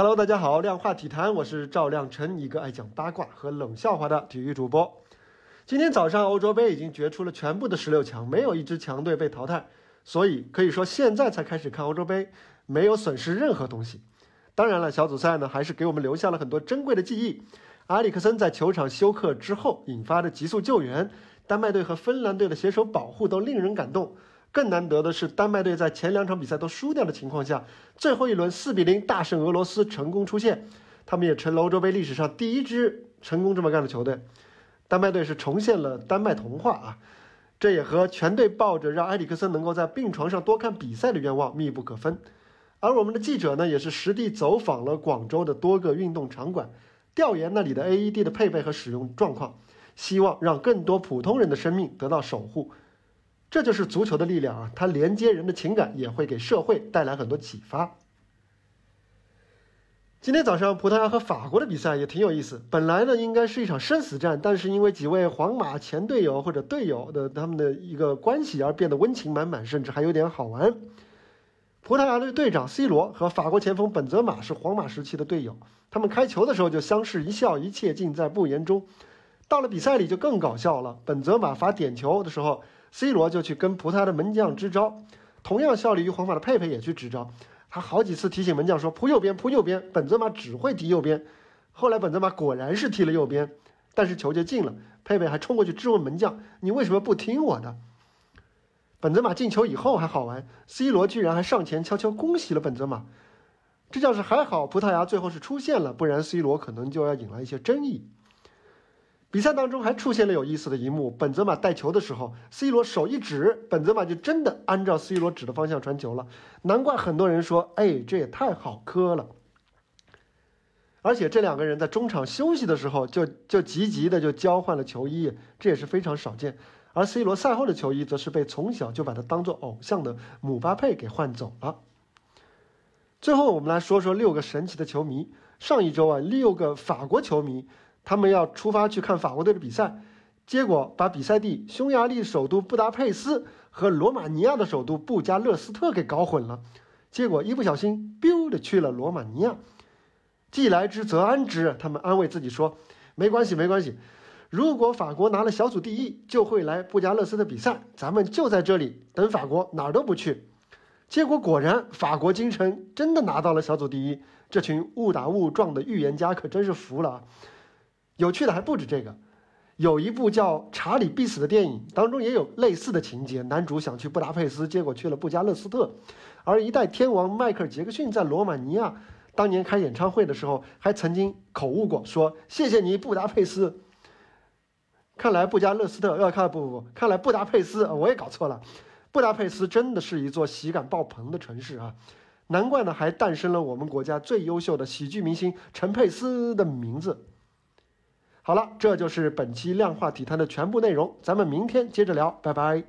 Hello，大家好，量化体坛，我是赵亮晨，一个爱讲八卦和冷笑话的体育主播。今天早上欧洲杯已经决出了全部的十六强，没有一支强队被淘汰，所以可以说现在才开始看欧洲杯，没有损失任何东西。当然了，小组赛呢还是给我们留下了很多珍贵的记忆。阿里克森在球场休克之后引发的急速救援，丹麦队和芬兰队的携手保护都令人感动。更难得的是，丹麦队在前两场比赛都输掉的情况下，最后一轮四比零大胜俄罗斯，成功出线。他们也成了欧洲杯历史上第一支成功这么干的球队。丹麦队是重现了丹麦童话啊！这也和全队抱着让埃里克森能够在病床上多看比赛的愿望密不可分。而我们的记者呢，也是实地走访了广州的多个运动场馆，调研那里的 AED 的配备和使用状况，希望让更多普通人的生命得到守护。这就是足球的力量啊！它连接人的情感，也会给社会带来很多启发。今天早上葡萄牙和法国的比赛也挺有意思。本来呢应该是一场生死战，但是因为几位皇马前队友或者队友的他们的一个关系而变得温情满满，甚至还有点好玩。葡萄牙的队长 C 罗和法国前锋本泽马是皇马时期的队友，他们开球的时候就相视一笑，一切尽在不言中。到了比赛里就更搞笑了，本泽马罚点球的时候。C 罗就去跟葡萄牙的门将支招，同样效力于皇马的佩佩也去支招，他好几次提醒门将说扑右边，扑右边。本泽马只会踢右边，后来本泽马果然是踢了右边，但是球就进了。佩佩还冲过去质问门将：“你为什么不听我的？”本泽马进球以后还好玩，C 罗居然还上前悄悄恭喜了本泽马。这叫是还好，葡萄牙最后是出现了，不然 C 罗可能就要引来一些争议。比赛当中还出现了有意思的一幕，本泽马带球的时候，C 罗手一指，本泽马就真的按照 C 罗指的方向传球了。难怪很多人说，哎，这也太好磕了。而且这两个人在中场休息的时候，就就急急的就交换了球衣，这也是非常少见。而 C 罗赛后的球衣，则是被从小就把他当做偶像的姆巴佩给换走了。最后，我们来说说六个神奇的球迷。上一周啊，六个法国球迷。他们要出发去看法国队的比赛，结果把比赛地匈牙利首都布达佩斯和罗马尼亚的首都布加勒斯特给搞混了，结果一不小心，biu 的去了罗马尼亚。既来之则安之，他们安慰自己说：“没关系，没关系。如果法国拿了小组第一，就会来布加勒斯特比赛，咱们就在这里等法国，哪儿都不去。”结果果然，法国京城真的拿到了小组第一。这群误打误撞的预言家可真是服了啊！有趣的还不止这个，有一部叫《查理必死》的电影当中也有类似的情节。男主想去布达佩斯，结果去了布加勒斯特。而一代天王迈克尔·杰克逊在罗马尼亚当年开演唱会的时候，还曾经口误过，说：“谢谢你，布达佩斯。”看来布加勒斯特呃看不不不，看来布达佩斯我也搞错了。布达佩斯真的是一座喜感爆棚的城市啊！难怪呢，还诞生了我们国家最优秀的喜剧明星陈佩斯的名字。好了，这就是本期量化体坛的全部内容，咱们明天接着聊，拜拜。